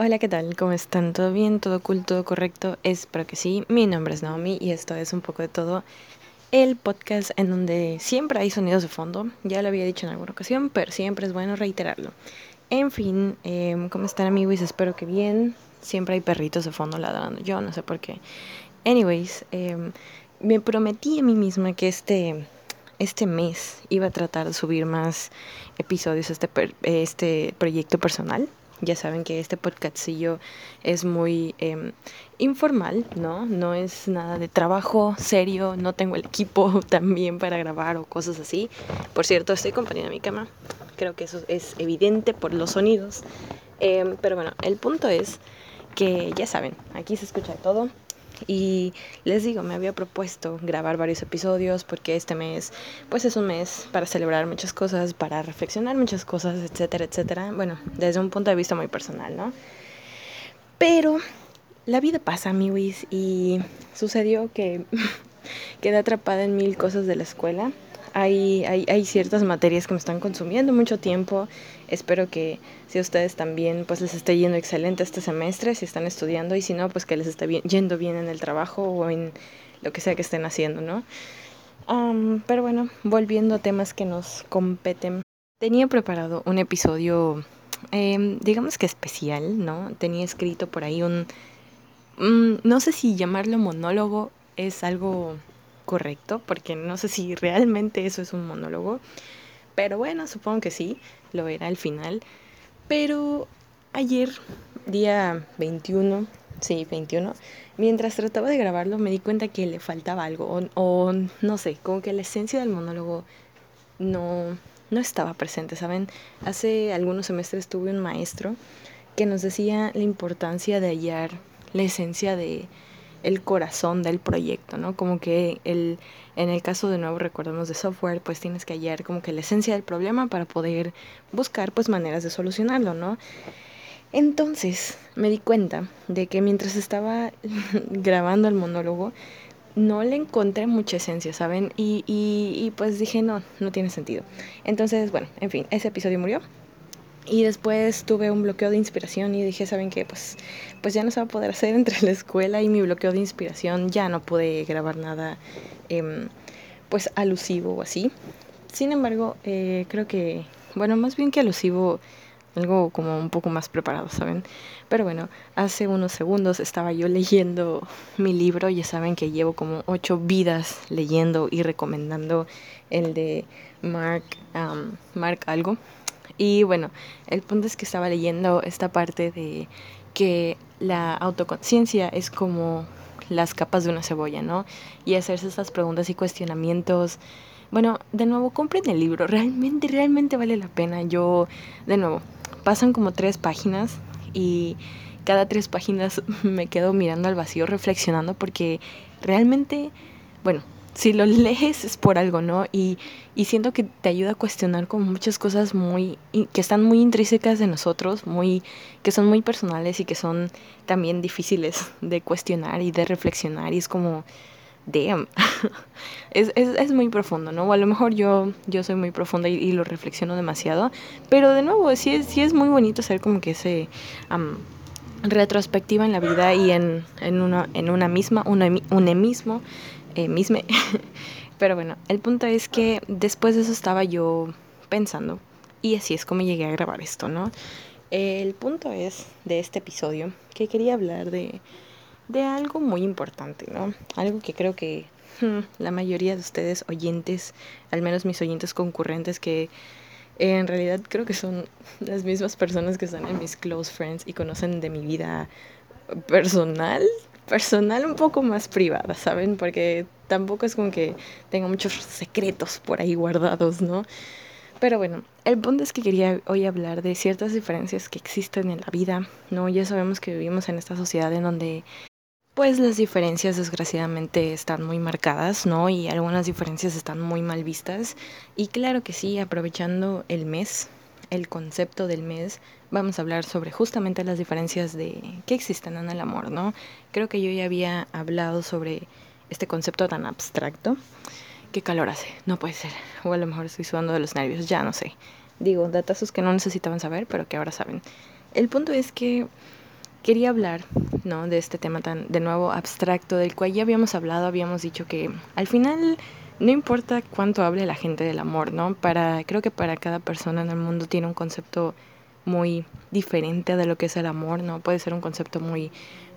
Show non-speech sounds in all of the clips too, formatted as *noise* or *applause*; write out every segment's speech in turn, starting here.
Hola, ¿qué tal? ¿Cómo están? ¿Todo bien? ¿Todo cool? ¿Todo correcto? Espero que sí. Mi nombre es Naomi y esto es un poco de todo. El podcast en donde siempre hay sonidos de fondo. Ya lo había dicho en alguna ocasión, pero siempre es bueno reiterarlo. En fin, em, ¿cómo están amigos? Espero que bien. Siempre hay perritos de fondo ladrando. Yo no sé por qué. Anyways, em, me prometí a mí misma que este, este mes iba a tratar de subir más episodios a este, este proyecto personal. Ya saben que este podcastillo es muy em, informal, ¿no? No es nada de trabajo serio, no tengo el equipo *laughs* también para grabar o cosas así. Por cierto, estoy acompañando mi cama. Creo que eso es evidente por los sonidos. Em, pero bueno, el punto es que ya saben, aquí se escucha todo. Y les digo, me había propuesto grabar varios episodios porque este mes, pues es un mes para celebrar muchas cosas, para reflexionar muchas cosas, etcétera, etcétera. Bueno, desde un punto de vista muy personal, ¿no? Pero la vida pasa, amigos, y sucedió que *laughs* quedé atrapada en mil cosas de la escuela hay, hay, ciertas materias que me están consumiendo mucho tiempo. Espero que si a ustedes también pues les esté yendo excelente este semestre, si están estudiando y si no, pues que les esté yendo bien en el trabajo o en lo que sea que estén haciendo, ¿no? pero bueno, volviendo a temas que nos competen. Tenía preparado un episodio, em, digamos que especial, ¿no? Tenía escrito por ahí un... Mm, no sé si llamarlo monólogo es algo correcto, porque no sé si realmente eso es un monólogo, pero bueno, supongo que sí, lo era al final. Pero ayer, día 21, sí, 21, mientras trataba de grabarlo me di cuenta que le faltaba algo, o, no sé, como que la esencia del monólogo no, no estaba presente, ¿saben? Hace algunos semestres tuve un maestro que nos decía la importancia de hallar la esencia de el corazón del proyecto, ¿no? Como que el, en el caso de nuevo recordemos de software, pues tienes que hallar como que la esencia del problema para poder buscar pues maneras de solucionarlo, ¿no? Entonces me di cuenta de que mientras estaba *laughs* grabando el monólogo, no le encontré mucha esencia, ¿saben? Y, y, y pues dije, no, no tiene sentido. Entonces, bueno, en fin, ese episodio murió. Y después tuve un bloqueo de inspiración y dije, ¿saben qué? Pues, pues ya no se va a poder hacer entre la escuela y mi bloqueo de inspiración. Ya no pude grabar nada em, pues alusivo o así. Sin embargo, eh, creo que, bueno, más bien que alusivo, algo como un poco más preparado, ¿saben? Pero bueno, hace unos segundos estaba yo leyendo mi libro. Ya saben que llevo como ocho vidas leyendo y recomendando el de Mark, Mark algo *laughs* y bueno, el punto es que estaba leyendo esta parte de que la autoconciencia es como las capas de una cebolla, ¿no? Y hacerse estas preguntas y cuestionamientos. Bueno, de nuevo, compren el libro, *laughs* realmente, realmente vale la pena. Yo, de nuevo, pasan como tres páginas y cada tres páginas *laughs* me quedo mirando al vacío, reflexionando, porque realmente, bueno, si lo *laughs* lees es por algo, ¿no? Y, y, siento que te ayuda a cuestionar como muchas cosas muy, que están muy intrínsecas de nosotros, muy, que son muy personales y que son también difíciles de cuestionar y de reflexionar. Y es como, damn, *laughs* es, es, es, muy profundo, ¿no? O a lo mejor yo, yo soy muy profunda y, lo reflexiono demasiado, pero de nuevo, sí es, sí es muy bonito hacer como que ese... retrospectiva en la vida y en, en, una, en una misma, un, un mismo eh. *laughs* Pero bueno, el punto es que después de eso estaba yo pensando y así es como llegué a grabar esto, ¿no? El punto es de este episodio que quería hablar de, de algo muy importante, ¿no? Algo que creo que hmm, la mayoría de ustedes oyentes, al menos mis oyentes concurrentes que en realidad creo que son *laughs* las mismas personas que están en mis close friends y conocen de mi vida personal, personal un poco más privada, ¿saben? Porque tampoco es como que tenga muchos secretos por ahí guardados, ¿no? Pero bueno, el punto es que quería hoy hablar de ciertas diferencias que existen en la vida, ¿no? Ya sabemos que vivimos en esta sociedad en donde pues las diferencias desgraciadamente están muy marcadas, ¿no? Y algunas diferencias están muy mal vistas. Y claro que sí, aprovechando el mes, el concepto del mes, vamos a hablar sobre justamente las diferencias de que existen en el amor, ¿no? Creo que yo ya había hablado sobre este concepto tan abstracto. ¿Qué calor hace? No puede ser. O a lo mejor estoy sudando de los nervios, ya no sé. Digo, datazos que no necesitaban saber, pero que ahora saben. El punto es que quería hablar, ¿no? De este tema tan, de nuevo, abstracto, del cual ya habíamos hablado, habíamos dicho que al final no importa cuánto hable la gente del amor, ¿no? Para, creo que para cada persona en el mundo tiene un concepto muy diferente de lo que es el amor, ¿no? Puede ser un concepto muy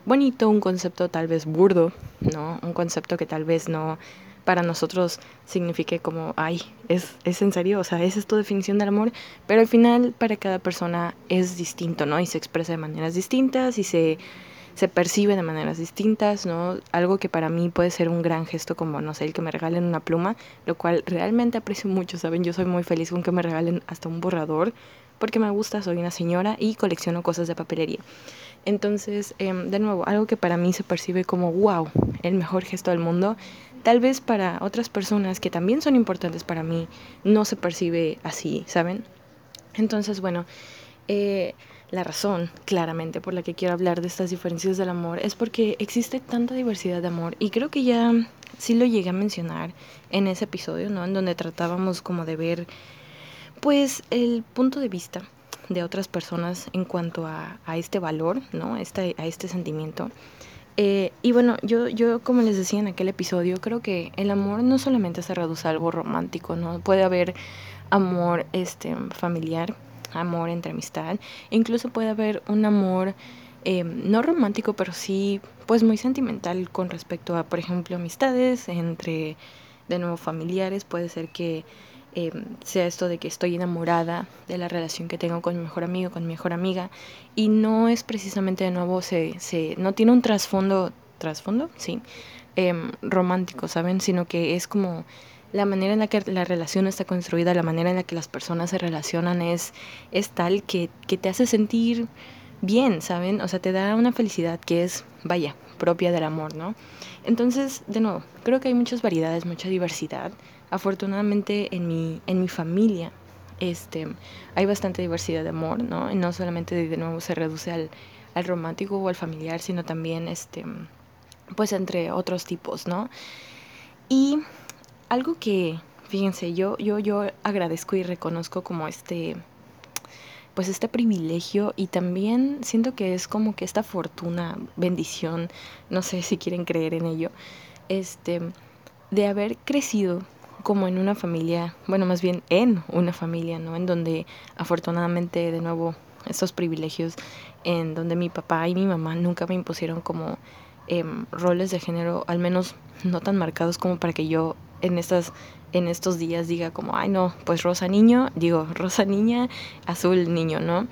bonito, un concepto tal vez burdo, ¿no? Un concepto que tal vez no para nosotros signifique como, ay, es, es en serio, o sea, esa es tu definición del amor, pero al final para cada persona es distinto, ¿no? Y se expresa de maneras distintas y se, se percibe de maneras distintas, ¿no? Algo que para mí puede ser un gran gesto como, no sé, el que me regalen una pluma, lo cual realmente aprecio mucho, ¿saben? Yo soy muy feliz con que me regalen hasta un borrador, porque me gusta, soy una señora y colecciono cosas de papelería. Entonces, em, de nuevo, algo que para mí se percibe como, wow, el mejor gesto del mundo, tal vez para otras personas que también son importantes para mí no se percibe así, ¿saben? Entonces, bueno, eh, la razón claramente por la que quiero hablar de estas diferencias del amor es porque existe tanta diversidad de amor y creo que ya sí lo llegué a mencionar en ese episodio, ¿no? En donde tratábamos como de ver, pues, el punto de vista de otras personas en cuanto a, a este valor, ¿no? Este, a este sentimiento. Eh, y bueno, yo, yo como les decía en aquel episodio, creo que el amor no solamente se reduce a algo romántico, ¿no? Puede haber amor este, familiar, amor entre amistad, incluso puede haber un amor eh, no romántico, pero sí pues muy sentimental con respecto a, por ejemplo, amistades entre, de nuevo, familiares, puede ser que Em, sea esto de que estoy enamorada de la relación que tengo con mi mejor amigo, con mi mejor amiga, y no es precisamente de nuevo, se, se no tiene un trasfondo, trasfondo, sí, em, romántico, ¿saben? Sino que es como la manera en la que la relación está construida, la manera en la que las personas se relacionan es, es tal que, que te hace sentir bien, ¿saben? O sea, te da una felicidad que es, vaya, propia del amor, ¿no? Entonces, de nuevo, creo que hay muchas variedades, mucha diversidad afortunadamente en mi, en mi familia este, hay bastante diversidad de amor, ¿no? Y no solamente de nuevo se reduce al, al romántico o al familiar, sino también este, pues entre otros tipos, ¿no? Y algo que, fíjense, yo, yo, yo agradezco y reconozco como este, pues este privilegio y también siento que es como que esta fortuna, bendición, no sé si quieren creer en ello, este, de haber crecido como en una familia, bueno, más bien en una familia, ¿no? En donde afortunadamente, de nuevo, estos privilegios, en donde mi papá y mi mamá nunca me impusieron como em, roles de género, al menos no tan marcados como para que yo en estas en estos días diga como, ay no, pues rosa niño, digo, *laughs* rosa niña, azul niño, ¿no?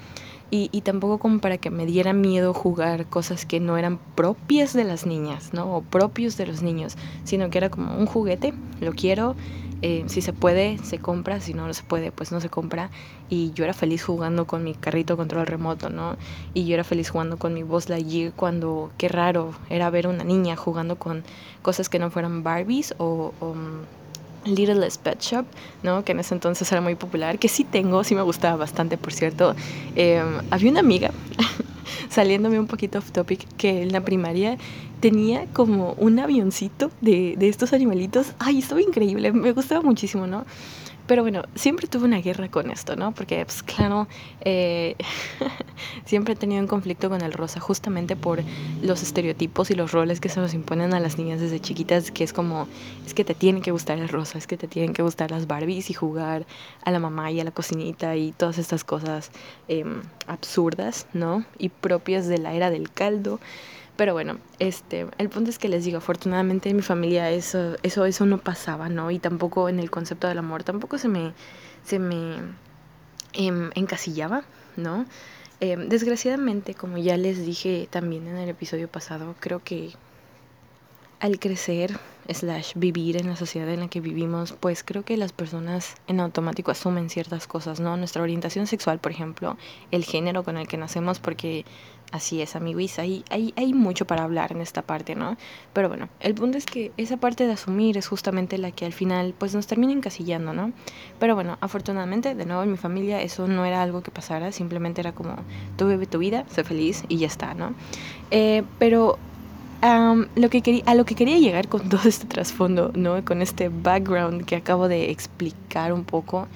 Y, y, tampoco como para que me diera miedo jugar cosas que no eran propias de las niñas, ¿no? O propios de los niños, sino que era como un juguete, lo quiero, eh, si se puede, se compra, si no, se puede, pues no se compra. Y yo era feliz jugando con mi carrito control remoto, ¿no? Y yo era feliz jugando con mi Buzz Lightyear cuando, qué raro, era ver una niña jugando con cosas que no fueran Barbies o... o Little Pet Shop, ¿no? que en ese entonces era muy popular, que sí tengo, sí me gustaba bastante, por cierto. Em, había una amiga, *laughs* saliéndome un poquito off topic, que en la primaria tenía como un avioncito de, de estos animalitos. Ay, estaba increíble, me gustaba muchísimo, ¿no? Pero bueno, siempre tuve una guerra con esto, ¿no? Porque, pues claro, eh, *laughs* siempre he tenido un conflicto con el rosa justamente por los estereotipos y los roles que se nos imponen a las niñas desde chiquitas, que es como, es que te tienen que gustar el rosa, es que te tienen que gustar las Barbies y jugar a la mamá y a la cocinita y todas estas cosas em, absurdas, ¿no? Y propias de la era del caldo. Pero bueno, este, el punto es que les digo, afortunadamente en mi familia eso, eso, eso no pasaba, ¿no? Y tampoco en el concepto del amor, tampoco se me, se me em, encasillaba, ¿no? Em, desgraciadamente, como ya les dije también en el episodio pasado, creo que al crecer, slash vivir en la sociedad en la que vivimos, pues creo que las personas en automático asumen ciertas cosas, ¿no? Nuestra orientación sexual, por ejemplo, el género con el que nacemos, porque Así es, amiguis, hay, hay, hay mucho para hablar en esta parte, ¿no? Pero bueno, el punto es que esa parte de asumir es justamente la que al final pues nos termina encasillando, ¿no? Pero bueno, afortunadamente, de nuevo en mi familia eso no era algo que pasara, simplemente era como, tú vive tu vida, sé feliz y ya está, ¿no? Eh, pero lo que a lo que quería llegar con *laughs* todo este trasfondo, ¿no? Con este background que acabo de explicar un poco,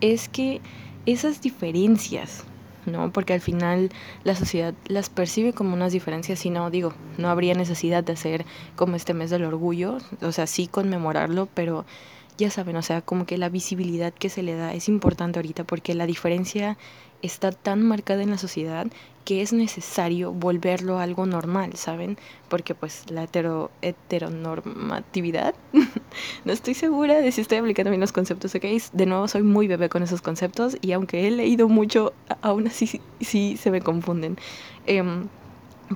es que esas diferencias ¿no? Porque al final la sociedad las percibe como unas diferencias y no, digo, no habría necesidad de hacer como este mes del orgullo, o sea, sí conmemorarlo, pero ya saben, o sea, como que la visibilidad que se le da es importante ahorita porque la diferencia está tan marcada en la sociedad que es necesario volverlo algo normal, ¿saben? Porque pues la hetero, heteronormatividad, *laughs* no estoy segura de si estoy aplicando bien los conceptos, ¿ok? De nuevo soy muy bebé con esos conceptos y aunque he leído mucho, aún así sí se me confunden. Em,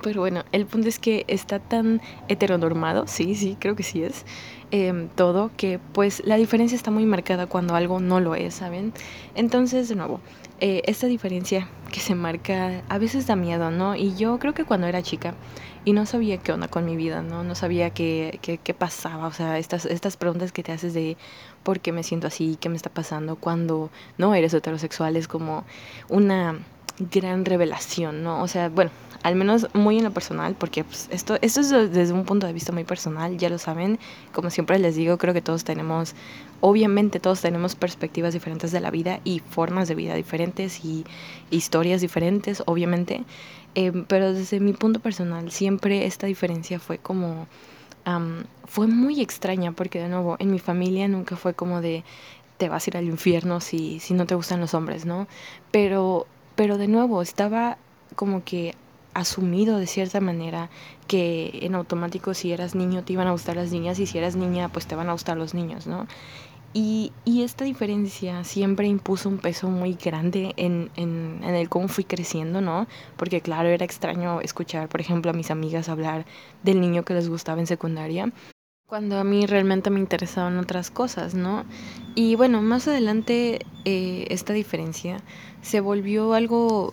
pero bueno, el punto es que está tan heteronormado, sí, sí, creo que sí es, em, todo, que pues la diferencia está muy marcada cuando algo no lo es, ¿saben? Entonces, de nuevo, eh, esta diferencia que se marca a veces da miedo, ¿no? Y yo creo que cuando era chica y no sabía qué onda con mi vida, ¿no? No sabía qué, qué, qué pasaba, o sea, estas, estas preguntas que te haces de por qué me siento así, qué me está pasando cuando no eres heterosexual, es como una gran revelación, ¿no? O sea, bueno, al menos muy en lo personal, porque pues, esto, esto es desde un punto de vista muy personal, ya lo saben, como siempre les digo, creo que todos tenemos, obviamente todos tenemos perspectivas diferentes de la vida y formas de vida diferentes y historias diferentes, obviamente, em, pero desde mi punto personal siempre esta diferencia fue como... fue muy extraña porque de nuevo en mi familia nunca fue como de te vas a ir al infierno si, si no te gustan los hombres, ¿no? Pero pero de nuevo, estaba como que asumido de cierta manera que en automático si eras niño te iban a gustar las niñas y si eras niña pues te van a gustar los niños, ¿no? Y, y esta diferencia siempre impuso un peso muy grande en, en, en, el cómo fui creciendo, ¿no? Porque claro, era extraño escuchar, por ejemplo, a mis amigas hablar del niño que les gustaba en secundaria, cuando a mí realmente me interesaban otras cosas, ¿no? Y bueno, más adelante eh, esta diferencia se volvió algo,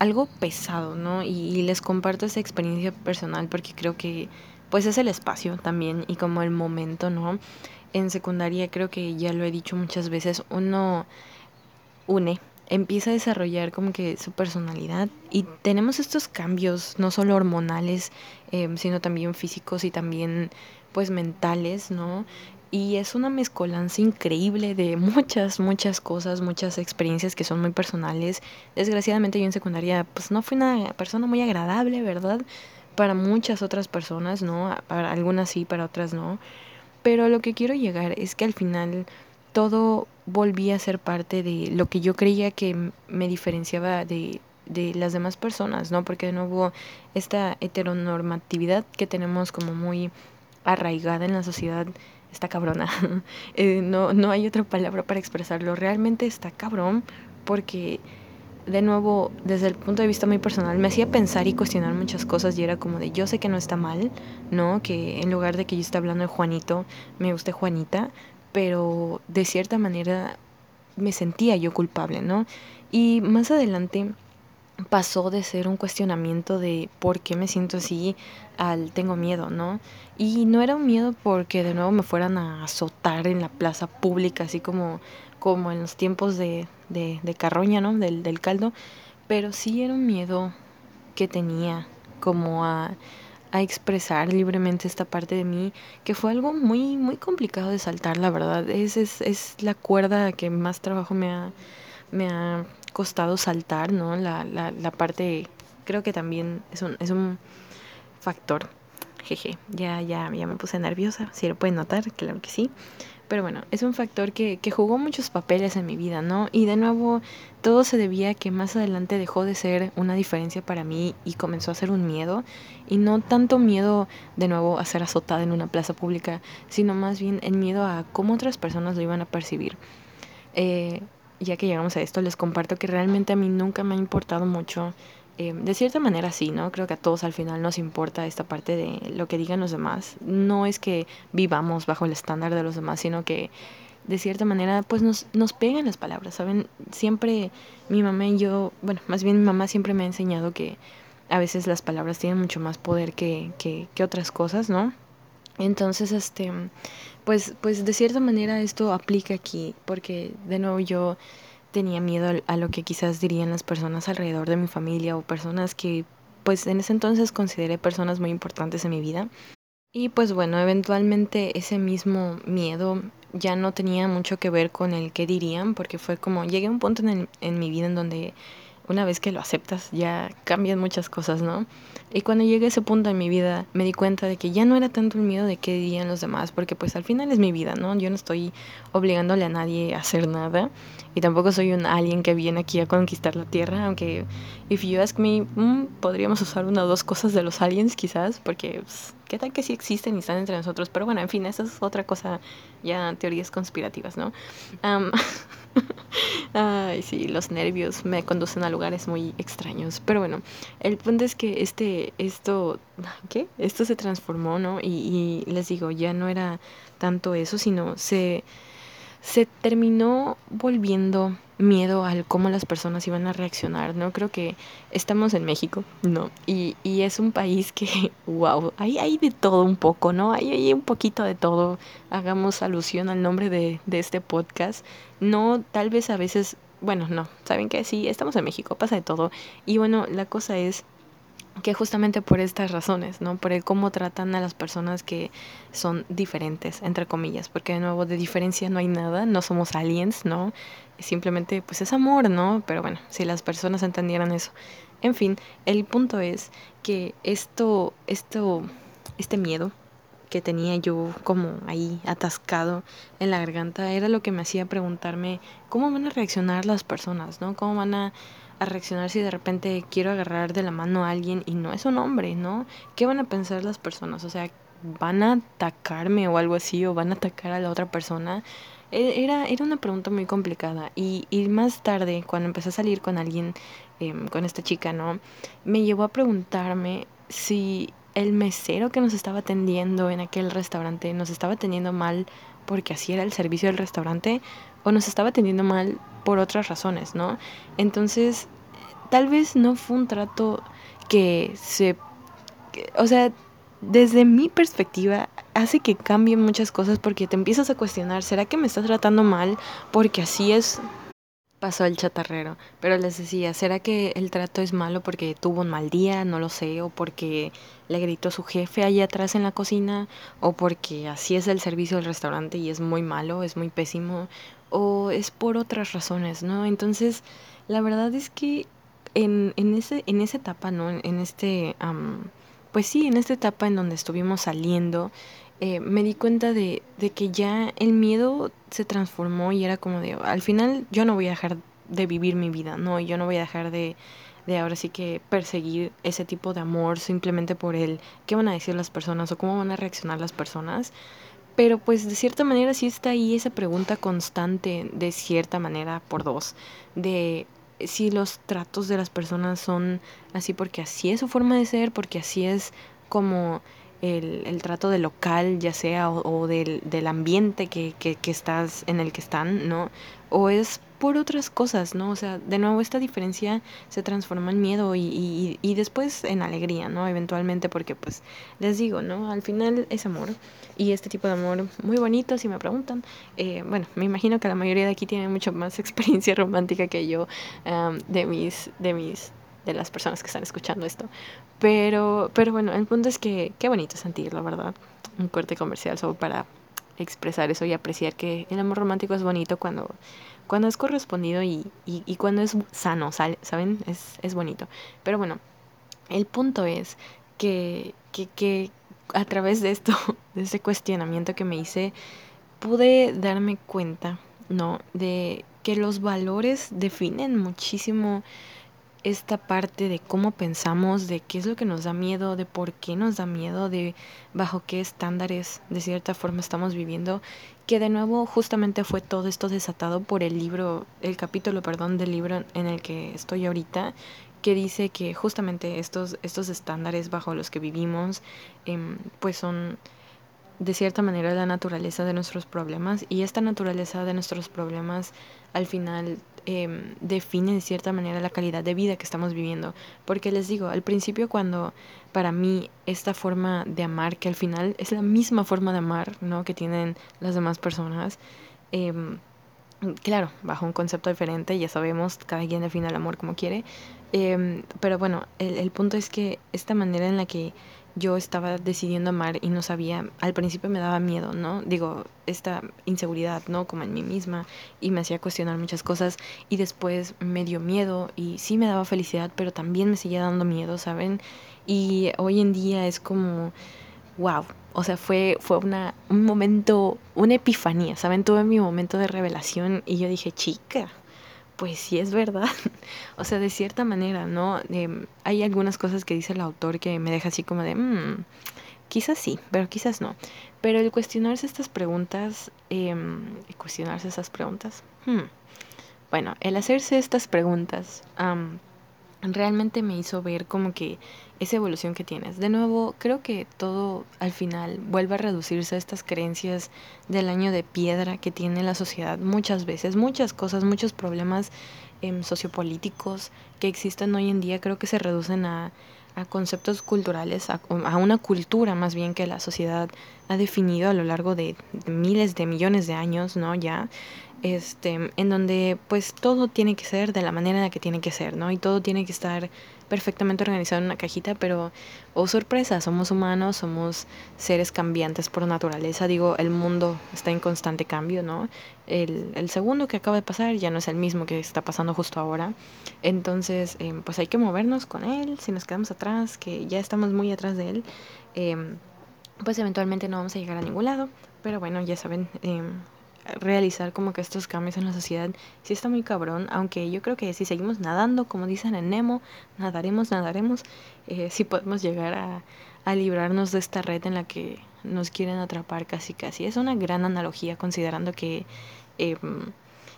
algo pesado, ¿no? Y, les comparto esa experiencia personal porque creo que pues es el espacio también y como el momento, ¿no? En secundaria creo que ya lo he dicho muchas veces, uno une, empieza a desarrollar como que su personalidad y tenemos estos cambios, no solo hormonales, em, sino también físicos y también pues mentales, ¿no? Y es una mezcolanza increíble de *laughs* muchas, muchas cosas, muchas experiencias que son muy personales. Desgraciadamente yo en secundaria pues no fui una persona muy agradable, ¿verdad? Para muchas otras personas, ¿no? Para algunas sí, para otras no. Pero lo que quiero llegar es que al final todo volvía a ser parte de lo que yo creía que me diferenciaba de, de las demás personas, ¿no? Porque de nuevo esta heteronormatividad que tenemos como muy arraigada en la sociedad está cabrona. *laughs* Eh, no, no hay otra palabra para expresarlo. Realmente está cabrón porque, de nuevo, desde el punto de vista muy personal, me hacía pensar y cuestionar muchas cosas y era como de, yo sé que no está mal, ¿no? Que en lugar de que yo esté hablando de Juanito, me guste Juanita, pero de cierta manera me sentía yo culpable, ¿no? Y más adelante pasó de ser un cuestionamiento de por qué me siento así al tengo miedo, ¿no? Y no era un miedo porque de nuevo me fueran a azotar en la plaza pública, así como, como en los tiempos de, de, de carroña, ¿no? Del, del caldo, pero sí era un miedo que tenía como a, a expresar libremente esta parte de mí, que fue algo muy, muy complicado de saltar, la verdad. Es, es, es la cuerda que más trabajo me ha, me ha costado saltar, ¿no? La, la, la parte, creo que también es un, es un factor. Jeje, ya, ya, ya me puse nerviosa, si lo pueden notar, claro que sí. Pero bueno, es un factor que, que jugó muchos papeles en mi vida, ¿no? Y de nuevo, todo se debía a que más adelante dejó de ser una diferencia para mí y comenzó a ser un miedo. Y no tanto miedo, de nuevo, a ser azotada en una plaza pública, sino más bien el miedo a cómo otras personas lo iban a percibir. Eh, ya que llegamos a esto, les comparto que realmente a mí nunca me ha importado mucho. Eh, de cierta manera sí, ¿no? Creo que a todos al final nos importa esta parte de lo que digan los demás. No es que vivamos bajo el estándar de los demás, sino que de cierta manera pues nos, nos pegan las palabras, ¿saben? Siempre mi mamá y yo, bueno, más bien mi mamá siempre me ha enseñado que a veces las palabras tienen mucho más poder que, que, que otras cosas, ¿no? Entonces, este, pues, pues de cierta manera esto aplica aquí, porque de nuevo yo tenía miedo a lo que quizás dirían las personas alrededor de mi familia o personas que pues en ese entonces consideré personas muy importantes en mi vida. Y pues bueno, eventualmente ese mismo miedo ya no tenía mucho que ver con el que dirían, porque fue como, llegué a un punto en, en mi vida en donde una vez que lo aceptas ya cambian muchas cosas, ¿no? Y cuando llegué a ese punto en mi vida me di cuenta de que ya no era tanto el miedo de qué dirían los demás, porque pues al final es mi vida, ¿no? Yo no estoy obligándole a nadie a hacer nada y tampoco soy un alien que viene aquí a conquistar la Tierra, aunque if you ask me, mm, podríamos usar una o dos cosas de los aliens quizás, porque pues, qué tal que sí existen y están entre nosotros, pero bueno, en fin, esa es otra cosa, ya teorías conspirativas, ¿no? *laughs* Ay, sí, los nervios me conducen a lugares muy extraños. Pero bueno, el punto es que este, esto, ¿qué? Esto se transformó, ¿no? Y, y les digo, ya no era tanto eso, sino se, se terminó volviendo miedo al cómo las personas iban a reaccionar, ¿no? Creo que estamos en México, ¿no? Y, y es un país que, *laughs* wow, hay, hay de todo un poco, ¿no? Hay, hay un poquito de todo. Hagamos alusión al nombre de, de este podcast. No, tal vez a veces, bueno, no, ¿saben qué? Sí, estamos en México, pasa de todo. Y bueno, la cosa es que justamente por estas razones, ¿no? Por el cómo tratan a las personas que son diferentes, entre comillas, porque de nuevo de diferencia no hay nada, no somos aliens, ¿no? Simplemente pues es amor, ¿no? Pero bueno, si las personas entendieran eso. En fin, el punto es que esto, esto, este miedo que tenía yo como ahí atascado en la garganta era lo que me hacía preguntarme cómo van a reaccionar las personas, ¿no? ¿Cómo van a a reaccionar si de repente quiero agarrar de la mano a alguien y no es un hombre, ¿no? ¿Qué van a pensar las personas? O sea, ¿van a atacarme o algo así? ¿O van a atacar a la otra persona? E, era, era una pregunta muy complicada. Y, y más tarde, cuando empecé a salir con alguien, em, con esta chica, ¿no? Me llevó a preguntarme si el mesero que nos estaba atendiendo en aquel restaurante nos estaba atendiendo mal porque así era el servicio del restaurante o nos estaba atendiendo mal por otras razones, ¿no? Entonces, tal vez no fue un trato que se... o sea, desde mi perspectiva, hace que cambien muchas cosas porque te empiezas a cuestionar, ¿será que me estás tratando mal? Porque así es pasó el chatarrero. Pero les decía, ¿será que el trato es malo porque tuvo un mal día? No lo sé. O porque le gritó su jefe allá atrás en la cocina. O porque así es el servicio del restaurante y es muy malo, es muy pésimo. O es por otras razones, ¿no? Entonces, la verdad es que en, en, ese, en esa etapa, ¿no? En, este... pues sí, en esta etapa en donde estuvimos saliendo, eh, me di cuenta de, de, que ya el miedo se transformó y era como de, al final yo no voy a dejar de vivir mi vida, ¿no? Yo no voy a dejar de, de ahora sí que perseguir ese tipo de amor simplemente por el qué van a decir las personas o cómo van a reaccionar las personas. Pero pues de cierta manera sí está ahí esa pregunta constante, de cierta manera, por dos, de si los tratos de las personas son así porque así es su forma de ser, porque así es como el, el trato del local, ya sea, o, del, del, ambiente que, que, que, estás, en el que están, ¿no? O es por otras cosas, ¿no? O sea, de nuevo esta diferencia se transforma en miedo y, y, y después en alegría, ¿no? Eventualmente porque pues les digo, ¿no? Al final es amor y este tipo de amor muy bonito, si me preguntan. Eh, bueno, me imagino que la mayoría de aquí tiene mucho más *laughs* experiencia romántica que yo um, de mis, de mis de las personas que están escuchando esto. Pero, pero bueno, el punto es que qué bonito sentirlo, ¿verdad? Un corte comercial solo para expresar eso y apreciar que el amor romántico es bonito cuando, cuando es correspondido y, y, cuando es sano, ¿saben? Es, es bonito. Pero bueno, el punto es que, que, que a través de esto, *laughs* de ese cuestionamiento que me hice, pude darme cuenta, ¿no? De que los valores definen muchísimo esta parte de cómo pensamos, de qué es lo que nos da miedo, de por qué nos da miedo, de bajo qué estándares de cierta forma estamos viviendo, que de nuevo justamente fue todo esto desatado por el libro, el capítulo, perdón, del libro en el que estoy ahorita, que dice que justamente estos, estos estándares bajo los que vivimos, eh, pues son de cierta manera la naturaleza de nuestros problemas y esta naturaleza de nuestros problemas al final eh, define de cierta manera la calidad de vida que estamos viviendo. Porque les digo, al principio cuando para mí esta forma de amar, que al final es la misma forma de amar ¿no? que tienen las demás personas, eh, claro, bajo un concepto diferente, ya sabemos, cada quien define el amor como quiere, eh, pero bueno, el, el punto es que esta manera en la que yo estaba decidiendo amar y no sabía, al principio me daba miedo, ¿no? Digo, esta inseguridad, ¿no? Como en mí misma y me hacía cuestionar muchas cosas y después me dio miedo y sí me daba felicidad, pero también me seguía dando miedo, ¿saben? Y hoy en día es como, wow, o sea, fue, fue una, un momento, una epifanía, ¿saben? Tuve mi momento de revelación y yo dije, chica, pues sí es verdad. *laughs* o sea, de cierta manera, ¿no? Em, hay algunas cosas que dice el autor que me deja así como de, mmm, quizás sí, pero quizás no. Pero el cuestionarse estas preguntas, eh, cuestionarse esas preguntas, hmm, bueno, el hacerse estas preguntas realmente me hizo ver como que esa evolución que tienes. De nuevo, creo que todo al final vuelve a reducirse a estas creencias del año de piedra que tiene la sociedad muchas veces, muchas cosas, muchos problemas em, sociopolíticos que existen hoy en día, creo que se reducen a, a conceptos culturales, a, a, una cultura más bien que la sociedad ha definido a lo largo de miles de millones de años, ¿no? Ya este, en donde pues todo tiene que ser de la manera en la que tiene que ser, ¿no? Y todo tiene que estar perfectamente organizado en una cajita, pero, oh sorpresa, somos humanos, somos seres cambiantes por naturaleza, digo, el mundo está en constante cambio, ¿no? El, el segundo que acaba de pasar ya no es el mismo que está pasando justo ahora, entonces, eh, pues hay que movernos con él, si nos quedamos atrás, que ya estamos muy atrás de él, eh, pues eventualmente no vamos a llegar a ningún lado, pero bueno, ya saben, eh, realizar como que estos cambios en la sociedad sí está muy cabrón, aunque yo creo que si seguimos nadando, como dicen en Nemo, nadaremos, nadaremos, eh, sí podemos llegar a, a librarnos de esta red en la que nos quieren atrapar casi casi. Es una gran analogía considerando que, eh,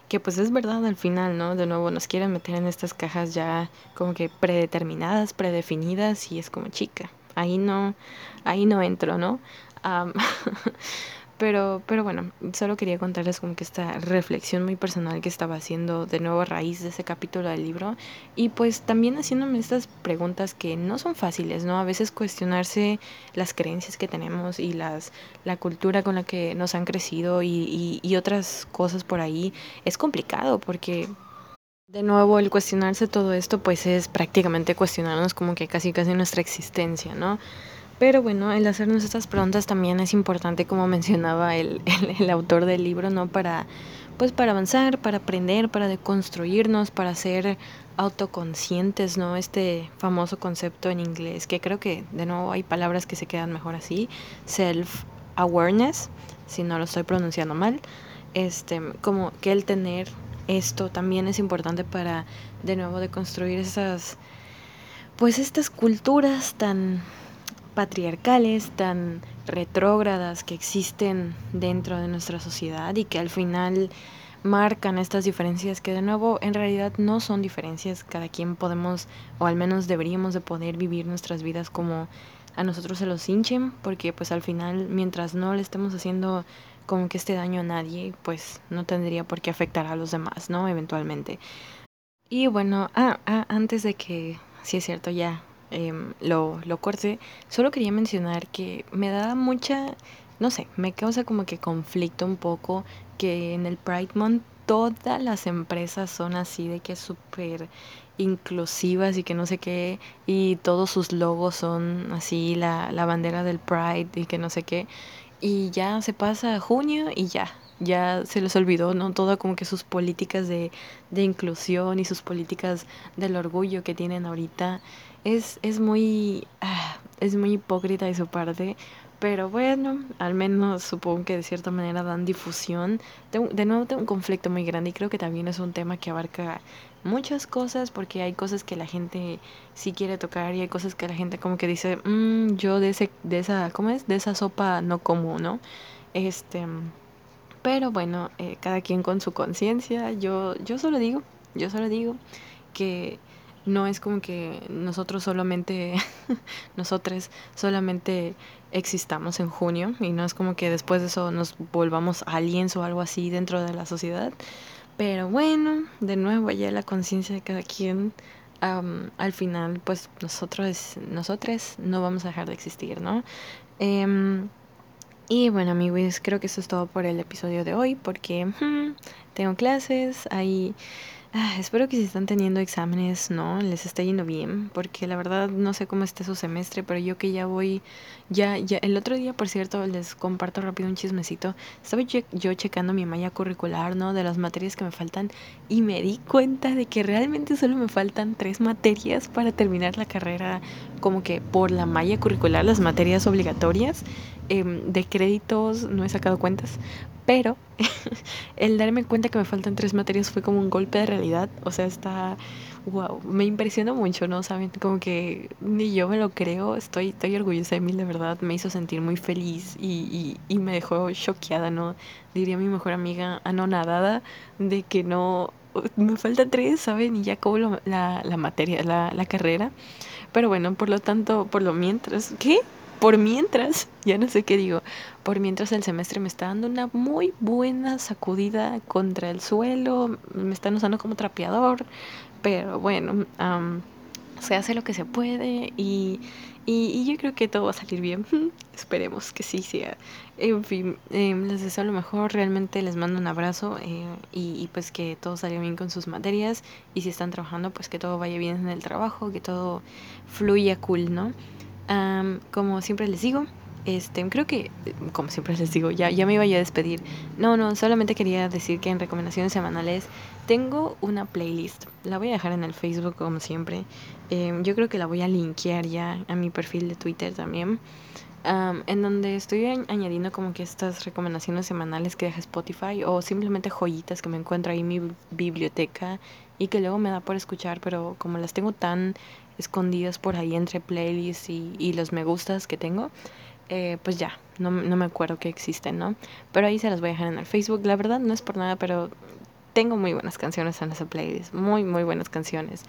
que pues es verdad al final, ¿no? De nuevo nos quieren meter en estas cajas ya como que predeterminadas, predefinidas y es como chica. Ahí no, ahí no entro, ¿no? *laughs* Pero, pero bueno, solo quería contarles como que esta reflexión muy personal que estaba haciendo de nuevo a raíz de ese capítulo del libro y pues también haciéndome estas preguntas que no son fáciles, ¿no? A veces cuestionarse las creencias que tenemos y las, la cultura con la que nos han crecido y, y, y otras cosas por ahí es complicado porque de nuevo, el cuestionarse todo esto, pues es prácticamente cuestionarnos como que casi casi nuestra existencia, ¿no? Pero bueno, el hacernos estas preguntas también es importante, como mencionaba *laughs* el, el, autor del libro, ¿no? Para, pues para avanzar, para aprender, para deconstruirnos, para ser autoconscientes, ¿no? Este famoso concepto en inglés, que creo que de nuevo hay palabras que se quedan mejor así, self-awareness, si no lo estoy pronunciando mal, este, como que el tener esto también es importante para de nuevo deconstruir esas, pues estas culturas tan patriarcales, tan retrógradas que existen dentro de nuestra sociedad y que al final marcan estas diferencias que de nuevo en realidad no son diferencias, cada quien podemos o al menos deberíamos de poder vivir nuestras vidas como a nosotros se los hinchen, porque pues al final mientras no le estemos haciendo como que este daño a nadie, pues no tendría por qué afectar a los demás, ¿no? Eventualmente. Y bueno, ah, ah, antes de que, si es cierto, ya eh, lo, lo corte, solo quería mencionar que me da mucha, no sé, me causa como que conflicto un poco que en el Pride Month todas las empresas son así de que súper inclusivas y que no sé qué, y todos sus logos son así, la, la bandera del Pride y que no sé qué, y ya se pasa junio y ya, ya se les olvidó, ¿no? Todo como que sus políticas de, de inclusión y sus políticas del orgullo que tienen ahorita es, es muy ah, es muy hipócrita de su parte pero bueno, al menos supongo que de cierta manera dan difusión. De nuevo tengo un conflicto muy grande y creo que también es un tema que abarca muchas cosas porque hay cosas que la gente sí quiere tocar y hay cosas que la gente como que dice, mmm, yo de, ese, de esa, ¿cómo es? De esa sopa no como, ¿no? Este, pero bueno, eh, cada quien con su conciencia. Yo, yo solo digo, yo solo digo que no es como que nosotros solamente, *laughs* nosotros solamente existamos en junio y no es como que después de eso nos volvamos aliens o algo así dentro de la sociedad. Pero bueno, de nuevo ya la conciencia de cada quien, al final pues nosotros, nosotros no vamos a dejar de existir, ¿no? Um, y bueno amigos, creo que eso es todo por el episodio de hoy porque tengo clases, hay espero que si están teniendo exámenes, no, les esté yendo bien, porque la verdad no sé cómo esté su semestre, pero yo que ya voy, ya, ya, el otro día, por cierto, les comparto rápido un chismecito. Estaba yo, yo checando mi malla curricular, ¿no? De las materias que me faltan y me di cuenta de que realmente solo me faltan tres materias para terminar la carrera, como que por la malla curricular, las materias obligatorias. Em, de créditos no he sacado cuentas, pero *laughs* el darme cuenta que me faltan tres materias fue como un golpe de realidad. O sea, está, wow, me impresionó mucho, ¿no? Saben, como que ni yo me lo creo, estoy, estoy orgullosa de mí, de verdad, me hizo sentir muy feliz y, y, me dejó choqueada, ¿no? Diría mi mejor amiga, anonadada, de que no, me faltan tres, ¿saben? Y ya como la, la materia, la, la carrera. Pero bueno, por lo tanto, por lo mientras, ¿qué? Por mientras, *laughs* ya no sé qué digo, por mientras el semestre me está dando una muy buena sacudida contra el suelo, me están usando como trapeador, pero bueno, se hace lo que se puede y, yo creo que todo va a salir bien. *laughs* Esperemos que sí sea. En fin, em, les deseo lo mejor. Realmente les mando un abrazo eh, y, y, pues que todo salga bien con sus materias. Y si están trabajando, pues que todo vaya bien en el trabajo, que todo fluya cool, ¿no? Como siempre les digo, este, creo que, como siempre les digo, ya, ya me iba a despedir. No, no, solamente quería decir que en recomendaciones semanales tengo una playlist. La voy a dejar en el Facebook como siempre. Em, yo creo que la voy a linkear ya a mi perfil de Twitter también. en donde estoy añadiendo como que estas recomendaciones semanales que deja Spotify o simplemente joyitas que me encuentro ahí en mi biblioteca y que luego me da por escuchar, pero como las tengo tan escondidas por ahí entre playlists y, los me gustas que tengo, eh, pues ya, no, no, me acuerdo que existen, ¿no? Pero ahí se las voy a dejar en el Facebook. La verdad no es por nada, pero tengo muy buenas canciones en esa playlist, muy, muy buenas canciones.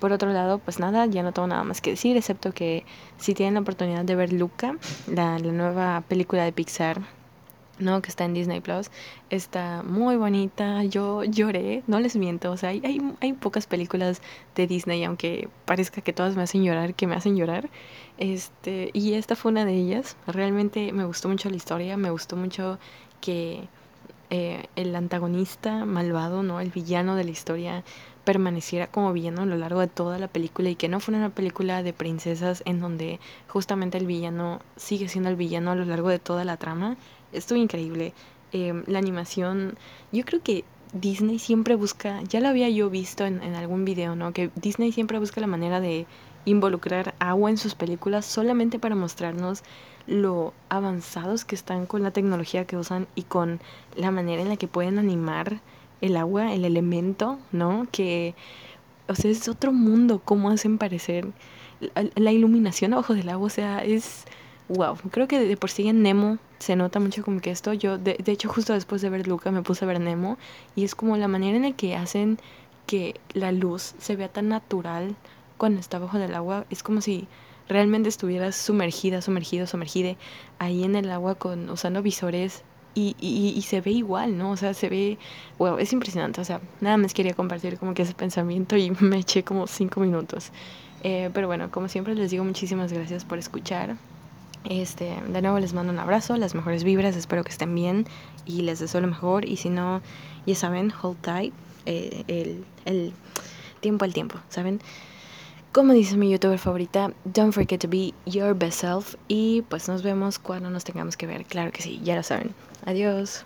por otro lado, pues nada, ya no tengo nada más que decir, excepto que si tienen la oportunidad de ver Luca, la, la nueva película de Pixar, ¿no? Que está en Disney Plus. Está muy bonita. Yo lloré, no les miento. O sea, hay, hay, hay, pocas películas de Disney, aunque parezca que todas me hacen llorar, que me hacen llorar. Este, y esta fue una de ellas. Realmente me gustó mucho la historia, me gustó mucho que eh, el antagonista malvado, ¿no? El villano de la historia permaneciera como villano a lo largo de toda la película y que no fuera una película de princesas en donde justamente el villano sigue siendo el villano a lo largo de toda la trama estuvo increíble. Em, la animación, yo creo que Disney siempre busca, ya lo había yo visto en, en algún video, ¿no? Que Disney siempre busca la manera de involucrar agua en sus películas solamente para mostrarnos lo avanzados que están con la tecnología que usan y con la manera en la que pueden animar el agua, el elemento, ¿no? Que, o sea, es otro mundo, cómo hacen parecer la, la iluminación abajo del agua, o sea, es wow, creo que de por sí en Nemo se nota mucho como que esto, yo de, de, hecho justo después de ver Luca me puse a ver Nemo y es como la manera en la que hacen que la luz se vea tan natural cuando está bajo del agua, es como si realmente estuvieras sumergida, sumergido, sumergida ahí en el agua con usando visores y, y, y, se ve igual, ¿no? O sea, se ve, wow, es impresionante, o sea, nada más quería compartir como que ese pensamiento y *laughs* me eché como cinco minutos. Eh, pero bueno, como siempre les digo muchísimas gracias por escuchar. Este, de nuevo les mando un abrazo, las mejores vibras, espero que estén bien y les deseo lo mejor. Y si no, ya saben, hold tight, eh, el, el tiempo al tiempo, ¿saben? Como dice mi youtuber favorita, don't forget to be your best self. Y pues nos vemos cuando nos tengamos que ver, claro que sí, ya lo saben. Adiós.